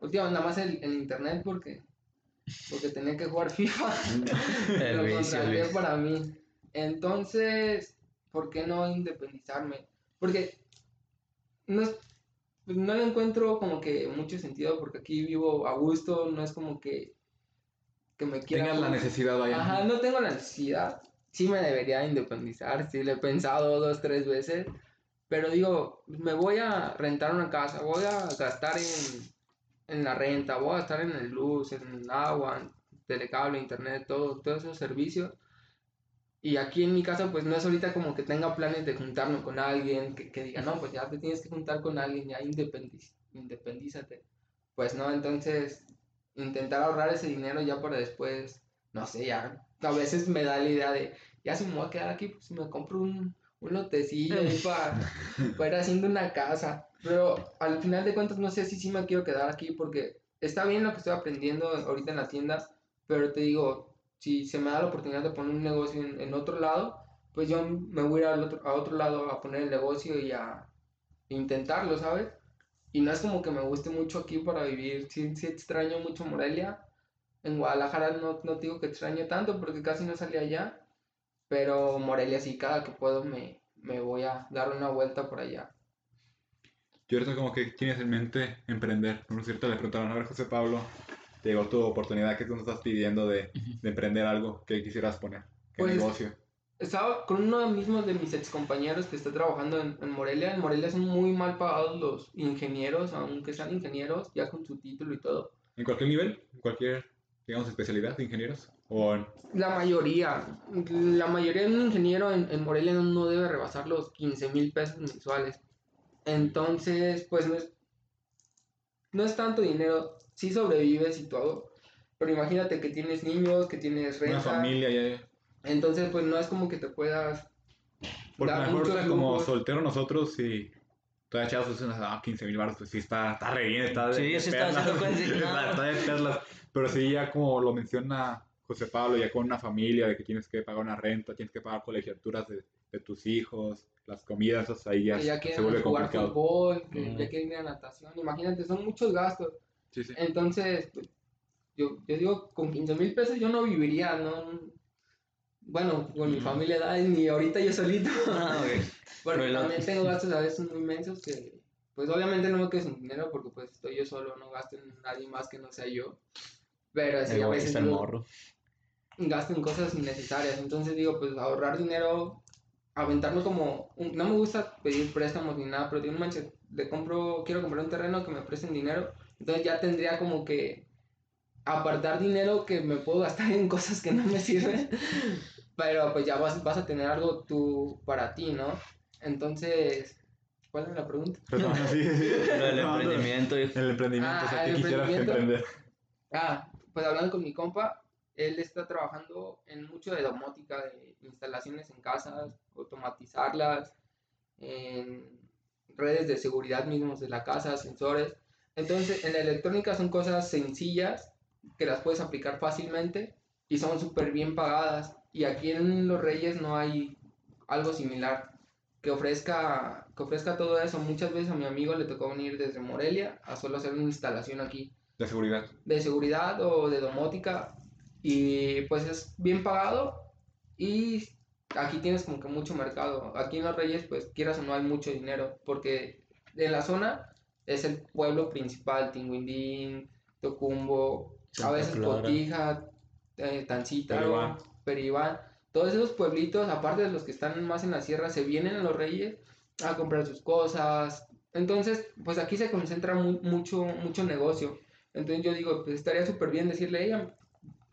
Últimamente nada más el, el internet porque, porque tenía que jugar FIFA.
El
lo contraté para mí. Entonces, ¿por qué no independizarme? Porque no, es- pues no le encuentro como que mucho sentido porque aquí vivo a gusto, no es como que, que me quiera...
Tengas la necesidad, vaya.
Ajá, no tengo la necesidad. Sí me debería independizar, sí lo he pensado dos, tres veces, pero digo, me voy a rentar una casa, voy a gastar en, en la renta, voy a gastar en el luz, en agua, en telecable, internet, todo, todos esos servicios. Y aquí en mi casa, pues no es ahorita como que tenga planes de juntarme con alguien, que, que diga, no, pues ya te tienes que juntar con alguien, ya independiz, independízate. Pues no, entonces intentar ahorrar ese dinero ya para después, no sé, ya a veces me da la idea de, ya si me voy a quedar aquí, pues me compro un, un lotecillo ahí para, para ir haciendo una casa. Pero al final de cuentas no sé si sí me quiero quedar aquí porque está bien lo que estoy aprendiendo ahorita en la tienda, pero te digo, si se me da la oportunidad de poner un negocio en, en otro lado, pues yo me voy a ir otro, a otro lado a poner el negocio y a intentarlo, ¿sabes? Y no es como que me guste mucho aquí para vivir, sí, sí extraño mucho Morelia. En Guadalajara no, no digo que extraño tanto porque casi no salí allá, pero Morelia sí, cada que puedo me, me voy a dar una vuelta por allá.
Yo ahorita como que tienes en mente emprender. Por cierto, le preguntaron, a ver, José Pablo, te llegó tu oportunidad que tú nos estás pidiendo de, de emprender algo que quisieras poner. ¿Qué
Pues,
negocio?
Estaba con uno mismo de mis ex compañeros que está trabajando en, en Morelia. En Morelia son muy mal pagados los ingenieros, aunque sean ingenieros, ya con su título y todo.
¿En cualquier nivel? ¿En cualquier, digamos, especialidad de ingenieros? ¿O en...
La mayoría, la mayoría de un ingeniero en, en Morelia no, no debe rebasar los 15 mil pesos mensuales. Entonces, pues no es, no es tanto dinero, sí sobrevives y todo, pero imagínate que tienes niños, que tienes
una
renta,
familia? Ya,
entonces pues no es como que te puedas
Porque a
dar
lo mejor como soltero nosotros y todavía chavos ah, 15 mil baros, pues sí está, está re bien, está de,
Sí,
de
sí está haciendo sí,
está, de perlas. Pero sí, ya como lo menciona José Pablo, ya con una familia, de que tienes que pagar una renta, tienes que pagar colegiaturas de, de tus hijos, las comidas, esas ahí ya,
que ya
se
quieren
vuelve
jugar
complicado.
fútbol, que
Mm.
ya quieren ir a natación, imagínate, son muchos gastos.
Sí, sí.
Entonces, pues, yo, yo digo, con 15 mil pesos yo no viviría, ¿no? Bueno, con mi familia, ¿verdad? ni ahorita yo solito.
Ah.
Porque
Pero
también tengo gastos a veces muy inmensos que, pues obviamente no me quedo sin dinero porque pues estoy yo solo, no gasto en nadie más que no sea yo. Pero sí, a veces
morro.
gasto en cosas innecesarias. Entonces digo, pues ahorrar dinero, aventarme como, un- no me gusta pedir préstamos ni nada, pero digo, no manches, le compro, quiero comprar un terreno que me presten dinero. Entonces ya tendría como que apartar dinero que me puedo gastar en cosas que no me sirven. Pero pues ya vas, vas a tener algo tú para ti, ¿no? Entonces, ¿Cuál es la pregunta?
Retomando, sí, sí, sí.
Lo del
Retomando
emprendimiento, hijo.
El emprendimiento, o sea,
Ah,
¿qué
el
quisieras emprender?
Ah, pues hablando con mi compa, él está trabajando en mucho de domótica, de instalaciones en casas, automatizarlas, en redes de seguridad mismos de la casa, sensores. Entonces, en la electrónica son cosas sencillas que las puedes aplicar fácilmente y son súper bien pagadas. Y aquí en Los Reyes no hay algo similar que ofrezca, que ofrezca todo eso. Muchas veces a mi amigo le tocó venir desde Morelia a solo hacer una instalación aquí
De seguridad.
de seguridad o de domótica y pues es bien pagado y aquí tienes como que mucho mercado. Aquí en Los Reyes pues quieras o no hay mucho dinero porque en la zona es el pueblo principal, Tinguindín, Tocumbo, a veces
Clara.
Potija, eh, Tancítaro,
Peribán.
Peribán. Todos esos pueblitos, aparte de los que están más en la sierra, se vienen a Los Reyes a comprar sus cosas. Entonces, pues aquí se concentra mu- mucho, mucho negocio. Entonces yo digo, pues estaría súper bien decirle, ella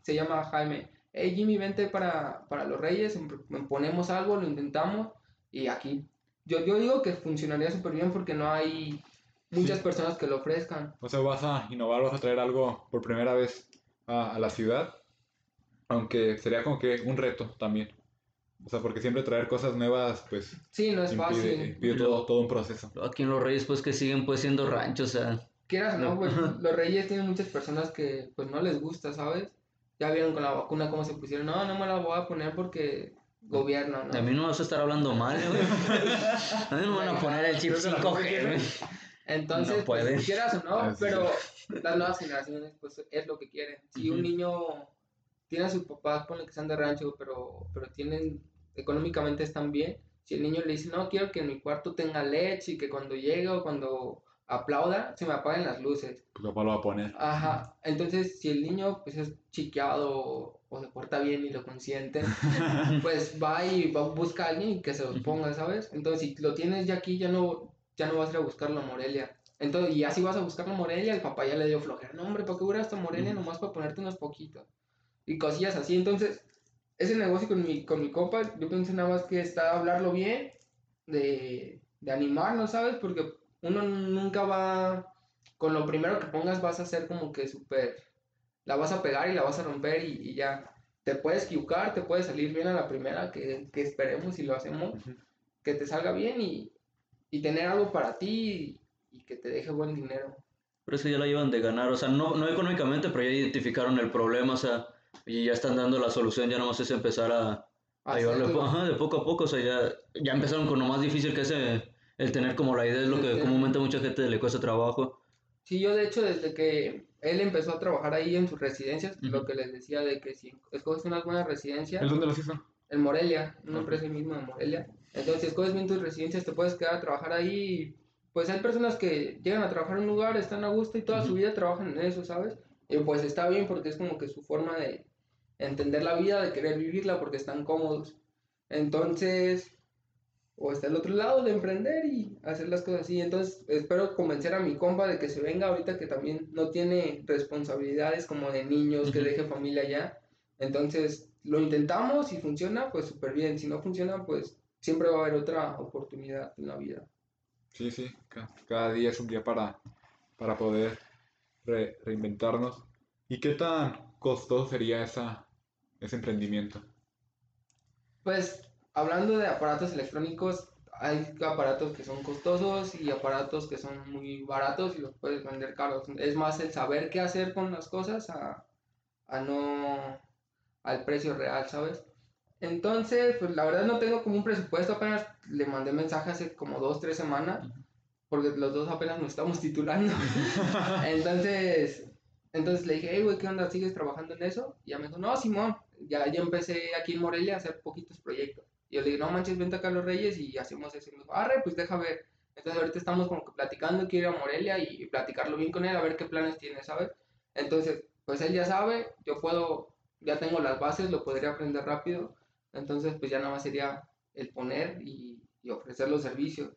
se llama Jaime, hey Jimmy, vente para, para los Reyes, em- em- ponemos algo, lo intentamos y aquí, yo, yo digo que funcionaría súper bien porque no hay muchas
Sí.
personas que lo ofrezcan.
O sea, vas a innovar, vas a traer algo por primera vez a, a la ciudad, aunque sería como que un reto también. O sea, porque siempre traer cosas nuevas, pues,
Sí, no es
impide,
fácil.
impide
Y
todo, todo un proceso.
Aquí en Los Reyes, pues que siguen pues siendo ranchos, o sea.
Quieras no,
No.
pues los Reyes tienen muchas personas que pues no les gusta, ¿sabes? Ya vieron con la vacuna cómo se pusieron, no, no me la voy a poner porque gobierno, ¿no?
A mí no me vas a estar hablando mal, güey. A mí no me van a poner el chip
Creo que la
5G,
gente
güey.
Entonces,
No
pues,
pueden.
quieras o no, pero las nuevas generaciones, pues, es lo que quieren. Si un niño tiene a sus papás, ponle que sean de rancho, pero, pero tienen, económicamente están bien, si el niño le dice, no, quiero que en mi cuarto tenga leche y que cuando llegue o cuando aplauda, se me apaguen las luces.
Pues papá lo va a poner.
Ajá, entonces, si el niño, pues, es chiqueado o, se porta bien y lo consiente, pues va y va, busca a alguien que se los ponga, ¿sabes? Entonces, si lo tienes ya aquí, ya no, ya no vas a ir a buscarlo a Morelia. Entonces, y así vas a buscarlo a Morelia, el papá ya le dio flojera. No, hombre, ¿para qué voy a ir hasta Morelia nomás para ponerte unos poquitos? Y cosillas así. Entonces, ese negocio con mi, con mi compa, yo pensé nada más que está hablarlo bien, de, de animarnos, ¿sabes? Porque uno nunca va, con lo primero que pongas vas a hacer como que súper, la vas a pegar y la vas a romper y, y ya. Te puedes equivocar, te puede salir bien a la primera, que, que esperemos y lo hacemos, que te salga bien y, y tener algo para ti y, y que te deje buen dinero.
Pero es que ya la llevan de ganar, o sea, no, no económicamente, pero ya identificaron el problema, o sea, y ya están dando la solución, ya nomás es empezar a, a po-
Hacerlo.
ajá, de poco a poco, o sea, ya, ya empezaron con lo más difícil que es el tener como la idea, es lo que comúnmente a mucha gente le cuesta trabajo.
Sí, yo de hecho desde que él empezó a trabajar ahí en sus residencias, lo que les decía de que si escoges unas buenas residencias,
¿El dónde los hizo?
en Morelia, una empresa ahí mismo de Morelia. Entonces, si escoges bien tus residencias, te puedes quedar a trabajar ahí. Pues hay personas que llegan a trabajar en un lugar, están a gusto y toda su
Ujú.
vida trabajan en eso, ¿sabes? Y pues está bien porque es como que su forma de entender la vida, de querer vivirla porque están cómodos. Entonces, o está el otro lado de emprender y hacer las cosas así. Entonces, espero convencer a mi compa de que se venga ahorita que también no tiene responsabilidades como de niños, que
Ujú.
deje familia ya. Entonces, lo intentamos, si funciona, pues súper bien. Si no funciona, pues siempre va a haber otra oportunidad en la vida.
Sí, sí, ca- cada día es un día para, para poder re- reinventarnos. ¿Y qué tan costoso sería esa, ese emprendimiento?
Pues, hablando de aparatos electrónicos, hay aparatos que son costosos y aparatos que son muy baratos y los puedes vender caros. Es más el saber qué hacer con las cosas a, a no al precio real, ¿sabes? Entonces, pues la verdad no tengo como un presupuesto, apenas le mandé mensaje hace como dos, tres semanas, porque los dos apenas nos estamos titulando. Entonces, entonces le dije, hey, güey, ¿qué onda? ¿Sigues trabajando en eso? Y ya me dijo, no, Simón, ya, ya empecé aquí en Morelia a hacer poquitos proyectos. Y yo le dije, no manches, vente acá a Los Reyes y hacemos eso. Y me dijo, arre, pues deja ver. Entonces ahorita estamos como que platicando, quiero ir a Morelia y, y platicarlo bien con él, a ver qué planes tiene, ¿sabes? Entonces, pues él ya sabe, yo puedo, ya tengo las bases, lo podría aprender rápido. Entonces, pues ya nada más sería el poner y, y ofrecer los servicios,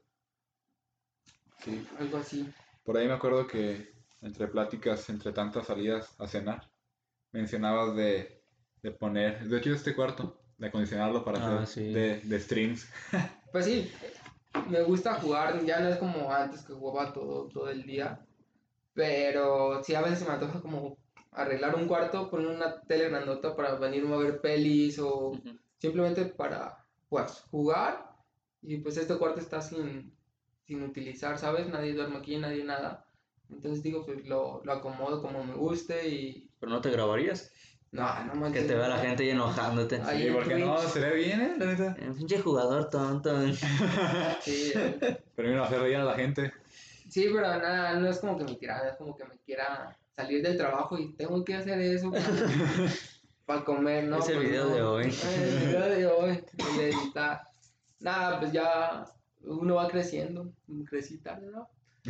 Sí,
algo así.
por ahí me acuerdo que entre pláticas, entre tantas salidas a cenar, mencionabas de, de poner, de hecho este cuarto, de acondicionarlo para
Ah,
hacer
sí.
de, de streams.
Pues sí, me gusta jugar, ya no es como antes que jugaba todo, todo el día, pero sí a veces me antoja como arreglar un cuarto, poner una tele grandota para venirme a ver pelis o. simplemente para pues jugar y pues este cuarto está sin, sin utilizar, ¿sabes? Nadie duerme aquí, nadie nada. Entonces digo, pues lo, lo acomodo como me guste y...
Pero no te grabarías.
No, no
Que
manches.
te vea la gente ahí enojándote.
Ahí
Sí, porque no,
Twitch.
se ve bien, ¿eh? La neta.
Eh, Pinche jugador tonto.
Sí, eh,
Pero mira, hacer reír a la gente.
sí, pero nada, no es como que me tirada, es como que me quiera salir del trabajo y tengo que hacer eso para, comer, ¿no?
Es el
Pues
video
no.
de hoy.
El video de hoy. Nada, pues ya uno va creciendo, crecí tarde, ¿no?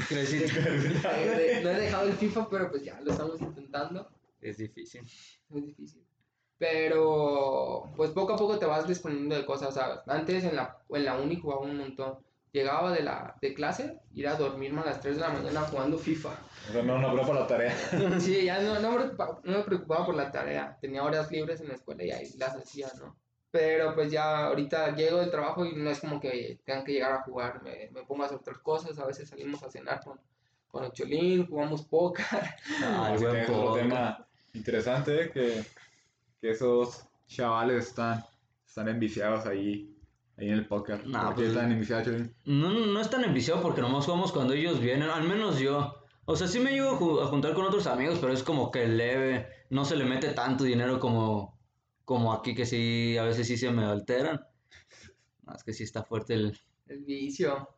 Crecí.
Eh, No he dejado el FIFA, pero pues ya lo estamos intentando.
Es difícil.
Es difícil. Pero pues poco a poco te vas disponiendo de cosas, ¿sabes? Antes en la, en la uni jugaba un montón. Llegaba de, la, de clase, ir a dormirme a las 3 de la mañana jugando FIFA.
O sea, no, no, pero para la tarea.
Sí, ya no, no, me preocupaba, no me preocupaba por la tarea. Tenía horas libres en la escuela y ahí las hacía, ¿no? Pero pues ya ahorita llego del trabajo y no es como que tengan que llegar a jugar. Me, me pongo a hacer otras cosas. A veces salimos a cenar con, con el Cholín, jugamos póker.
Ah,
que es otro tema interesante, ¿eh? que, que esos chavales están, están enviciados ahí, ahí en el póker.
Nah,
¿Por qué
pues-
están enviciados, Cholín?
No, no no es tan enviciado porque nomás jugamos cuando ellos vienen, al menos yo. O sea, sí me llego a ju- a juntar con otros amigos, pero es como que leve, no se le mete tanto dinero como, como aquí que sí, a veces sí se me alteran. No, es que sí está fuerte el...
El vicio.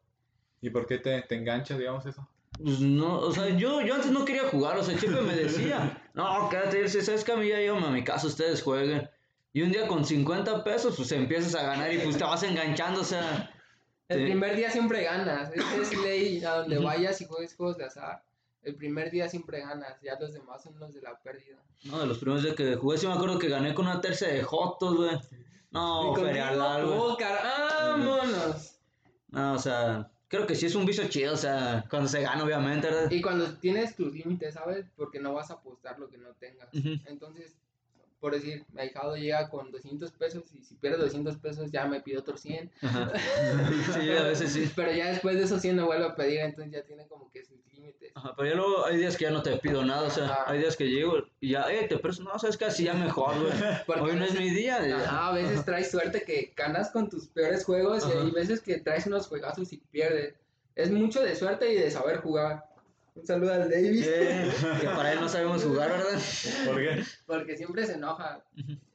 ¿Y por qué te, te enganchas, digamos, eso?
Pues no, o sea, yo, yo antes no quería jugar, o sea, Chepe me decía, no, quédate, sabes que a mí ya llévame a mi casa, ustedes jueguen. Y un día con 50 pesos, pues empiezas a ganar y pues te vas enganchando, o sea...
El primer día siempre ganas. Es, es ley a donde vayas y juegues juegos de azar. El primer día siempre ganas. Ya los demás son los de la pérdida.
No, de los primeros días que jugué, sí me acuerdo que gané con una tercia de Jotos, güey. No,
y
feria
contigo,
larga.
pócar, ¡vámonos!
No, o sea, creo que sí es un vicio chido, o sea, cuando se gana, obviamente, ¿verdad?
Y cuando tienes tus límites, ¿sabes? Porque no vas a apostar lo que no tengas. Entonces, por decir, mi ahijado llega con 200 pesos y si pierde 200 pesos ya me pide otros 100.
Ajá. Sí, a veces sí.
Pero ya después de esos 100 no vuelvo a pedir, entonces ya tiene como que sus límites.
Ajá, pero ya luego hay días que ya no te pido nada, o sea,
Ajá.
hay días que llego y ya, eh, te presto, no, sabes que así ya mejor, güey.
Porque
Hoy no es mi día. y-
Ajá, a veces traes suerte que ganas con tus peores juegos y hay veces que traes unos juegazos y pierdes. Es mucho de suerte y de saber jugar. Un saludo al Davis.
Que para él no sabemos jugar, ¿verdad?
¿Por qué?
Porque siempre se enoja.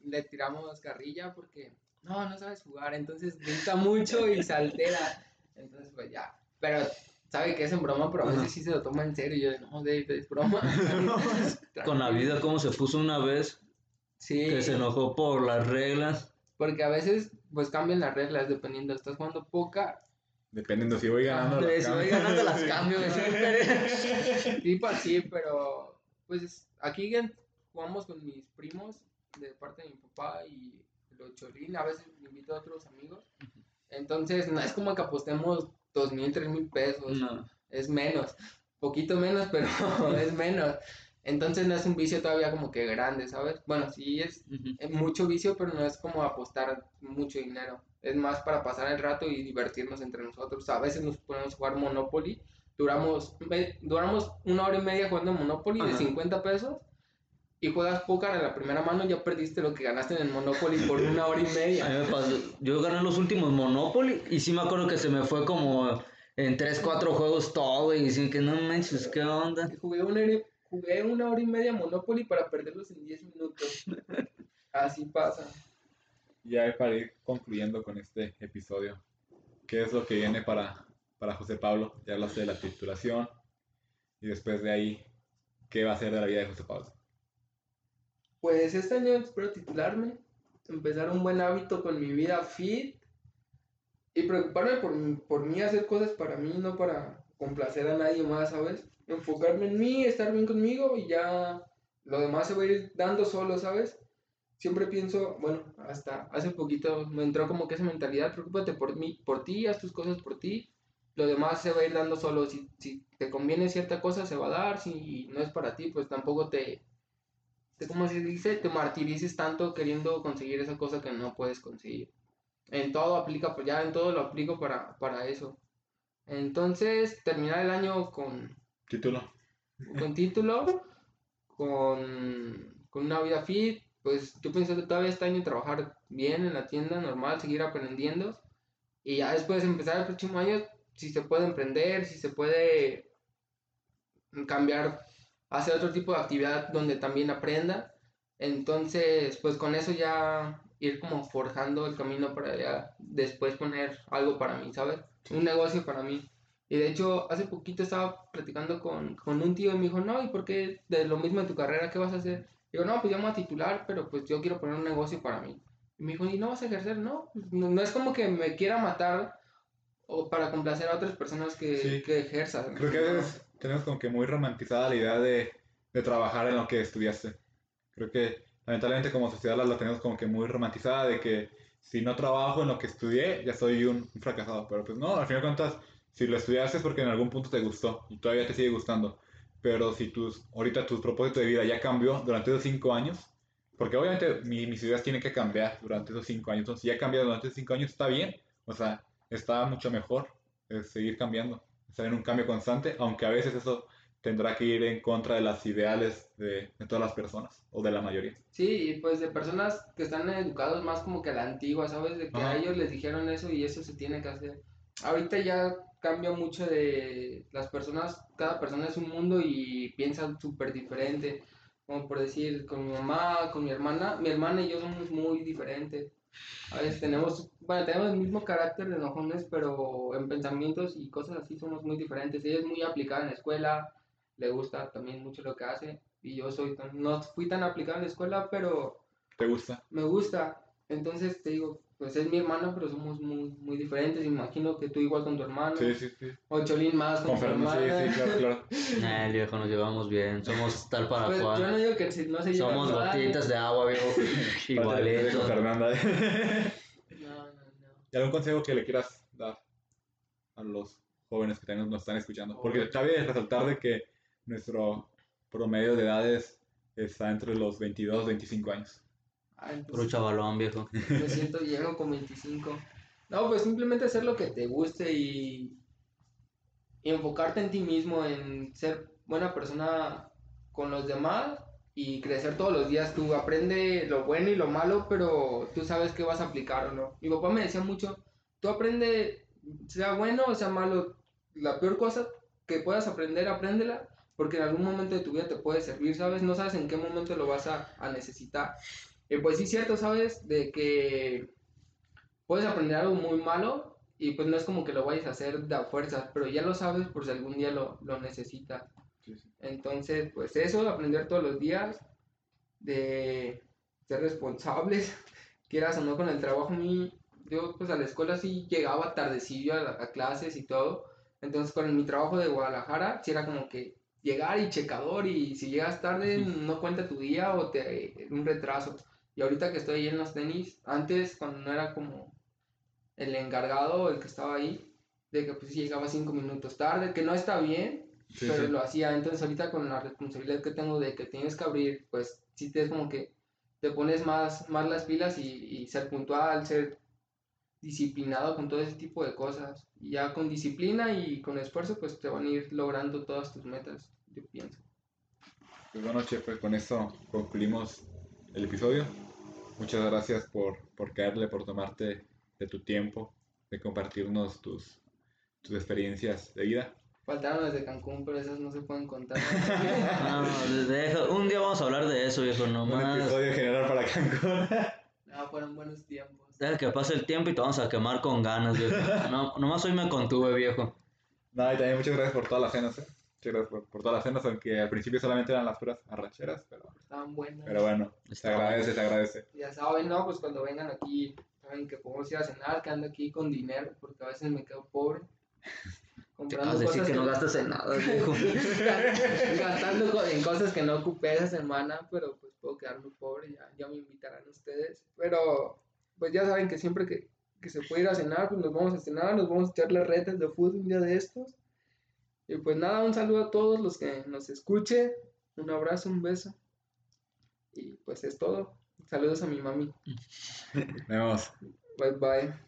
Le tiramos carrilla porque no, no sabes jugar. Entonces grita mucho y se altera. Entonces, pues ya. Pero sabe que es en broma, pero a veces sí se lo toma en serio. Y yo, no, David, es broma.
Con la vida, como se puso una vez,
Sí.
que se enojó por las reglas.
Porque a veces, pues cambian las reglas dependiendo. Estás jugando poca
Dependiendo si voy ganando.
De
las
si voy
cambio.
ganando las cambio, güey.
Sí, pues sí, pero pues aquí jugamos con mis primos de parte de mi papá y los cholín, a veces me invito a otros amigos. Entonces, no es como que apostemos dos mil, tres mil pesos,
No.
es menos, poquito menos, pero es menos. Entonces no es un vicio todavía como que grande, ¿sabes? Bueno, sí es mucho vicio, pero no es como apostar mucho dinero. Es más para pasar el rato y divertirnos entre nosotros. A veces nos ponemos a jugar Monopoly. Duramos, me- duramos una hora y media jugando Monopoly de
Ajá.
50 pesos. Y juegas póker a la primera mano, ya perdiste lo que ganaste en el Monopoly por una hora y
A
media.
mí me pasó, yo gané los últimos Monopoly y sí me acuerdo que se me fue como en 3, 4 juegos todo y dicen que no manches, ¿qué onda?
Y Jugué una, jugué una hora y media Monopoly para perderlos en 10 minutos. Así pasa.
Ya para ir concluyendo con este episodio, ¿qué es lo que viene para, para José Pablo? Ya hablaste de la titulación y después de ahí, ¿qué va a ser de la vida de José Pablo?
Pues este año espero titularme, empezar un buen hábito con mi vida fit y preocuparme por, por mí, hacer cosas para mí, no para complacer a nadie más, ¿sabes? Enfocarme en mí, estar bien conmigo y ya lo demás se va a ir dando solo, ¿sabes? Siempre pienso, bueno, hasta hace poquito me entró como que esa mentalidad, preocúpate por mí, por ti, haz tus cosas por ti, lo demás se va a ir dando solo, si, si te conviene cierta cosa se va a dar, si no es para ti, pues tampoco te, te- ¿cómo se dice? Te martirices tanto queriendo conseguir esa cosa que no puedes conseguir. En todo aplica, pues ya en todo lo aplico para, para eso. Entonces, terminar el año con,
Título.
con título, con, con una vida fit, pues pienso que todavía este año trabajar bien en la tienda, normal, seguir aprendiendo. Y ya después empezar el próximo año, si se puede emprender, si se puede cambiar, hacer otro tipo de actividad donde también aprenda. Entonces, pues con eso ya ir como forjando el camino para ya después poner algo para mí, ¿sabes? Un negocio para mí. Y de hecho, hace poquito estaba platicando con, con un tío y me dijo, no, ¿y por qué de lo mismo en tu carrera, qué vas a hacer? Digo, no, pues yo me voy a titular, pero pues yo quiero poner un negocio para mí. Y me dijo, ¿y no vas a ejercer? No, pues, no, no es como que me quiera matar o para complacer a otras personas que,
Sí.
que ejerzan.
Creo que a veces tenemos como que muy romantizada la idea de, de trabajar en lo que estudiaste. Creo que lamentablemente como sociedad la, la tenemos como que muy romantizada de que si no trabajo en lo que estudié, ya soy un, un fracasado. Pero pues no, al final de cuentas, si lo estudiaste es porque en algún punto te gustó y todavía te sigue gustando. Pero si tus, ahorita tu propósito de vida ya cambió durante esos cinco años, porque obviamente mi- mis ideas tienen que cambiar durante esos cinco años. Entonces, si ya cambiado durante esos cinco años, está bien. O sea, está mucho mejor eh, seguir cambiando, estar en un cambio constante, aunque a veces eso tendrá que ir en contra de las ideales de, de todas las personas o de la mayoría.
Sí, y pues de personas que están educados más como que a la antigua, ¿sabes? De que
Ajá.
a ellos les dijeron eso y eso se tiene que hacer. Ahorita ya cambia mucho de las personas, cada persona es un mundo y piensan súper diferente. Como por decir, con mi mamá, con mi hermana, mi hermana y yo somos muy diferentes. A veces tenemos, bueno, tenemos el mismo carácter de enojones, pero en pensamientos y cosas así somos muy diferentes. Ella es muy aplicada en la escuela, le gusta también mucho lo que hace y yo soy tan- no fui tan aplicado en la escuela, pero
¿Te gusta?
me gusta. Entonces te digo, pues es mi hermano, pero somos muy, muy diferentes. Imagino que tú igual con tu hermano,
Sí, sí, sí.
o Cholín más con,
Con
tu
Fernando, sí,
hermana.
sí, claro, claro.
Nah, el viejo, nos llevamos bien. Somos tal para
Pues, yo no
cual.
digo que si- no se llevan
Somos gotitas de agua, viejo.
Con
Igualito.
Fernanda.
No, no, no.
¿Y algún consejo que le quieras dar a los jóvenes que también nos están escuchando? Porque cabe resaltar de que nuestro promedio de edades está entre los 22 y 25 años.
Pues,
Puro chavalón, viejo.
me siento llego con 25. No, pues simplemente hacer lo que te guste y, y enfocarte en ti mismo, en ser buena persona con los demás y crecer todos los días. Tú aprende lo bueno y lo malo, pero tú sabes qué vas a aplicar o no. Mi papá me decía mucho, tú aprende, sea bueno o sea malo, la peor cosa que puedas aprender, apréndela, porque en algún momento de tu vida te puede servir, ¿sabes? No sabes en qué momento lo vas a, a necesitar. Y pues sí es cierto, ¿sabes? De que puedes aprender algo muy malo y pues no es como que lo vayas a hacer de a fuerzas, pero ya lo sabes por si algún día lo, lo necesitas.
Sí, sí.
Entonces, pues eso, aprender todos los días, de ser responsables, quieras o no con el trabajo. Mí, yo pues a la escuela sí llegaba tardecillo a, la- a clases y todo. Entonces con mi trabajo de Guadalajara, sí era como que llegar y checador y si llegas tarde no cuenta tu día o te un retraso. Y ahorita que estoy ahí en los tenis, antes cuando no era como el encargado, el que estaba ahí, de que pues llegaba cinco minutos tarde, que no está bien,
Sí,
pero
sí.
lo hacía. Entonces ahorita con la responsabilidad que tengo de que tienes que abrir, pues sí te es como que te pones más, más las pilas y, y ser puntual, ser disciplinado con todo ese tipo de cosas. Y ya con disciplina y con esfuerzo, pues te van a ir logrando todas tus metas, yo pienso.
Pues bueno, Che, pues con esto concluimos el episodio. Muchas gracias por, por caerle, por tomarte de tu tiempo, de compartirnos tus, tus experiencias de vida.
Faltaron las de Cancún, pero esas no se pueden contar.
No, deja- un día vamos a hablar de eso, viejo.
Un
Nomás.
episodio general para Cancún.
no, fueron buenos tiempos.
Deja que pase el tiempo y te vamos a quemar con ganas, viejo. No, nomás hoy me contuve, viejo.
No, y también muchas gracias por todas las cenas, ¿eh? Por, por todas las cenas, aunque al principio solamente eran las puras arracheras, pero,
Estaban buenas.
pero bueno, se agradece, se agradece.
Ya saben, ¿no? Pues cuando vengan aquí, saben que podemos ir a cenar, que ando aquí con dinero, porque a veces me quedo pobre.
Te acabas de decir que no gastas en nada, viejo.
Gastando en cosas que no ocupé esa semana, pero pues puedo quedarme pobre, ya, ya me invitarán ustedes. Pero pues ya saben que siempre que, que se puede ir a cenar, pues nos vamos a cenar, nos vamos a echar las retas de fútbol un día de estos. Y pues nada, un saludo a todos los que nos escuchen, un abrazo, un beso. Y pues es todo. Saludos a mi mami.
Nos vemos.
Bye bye.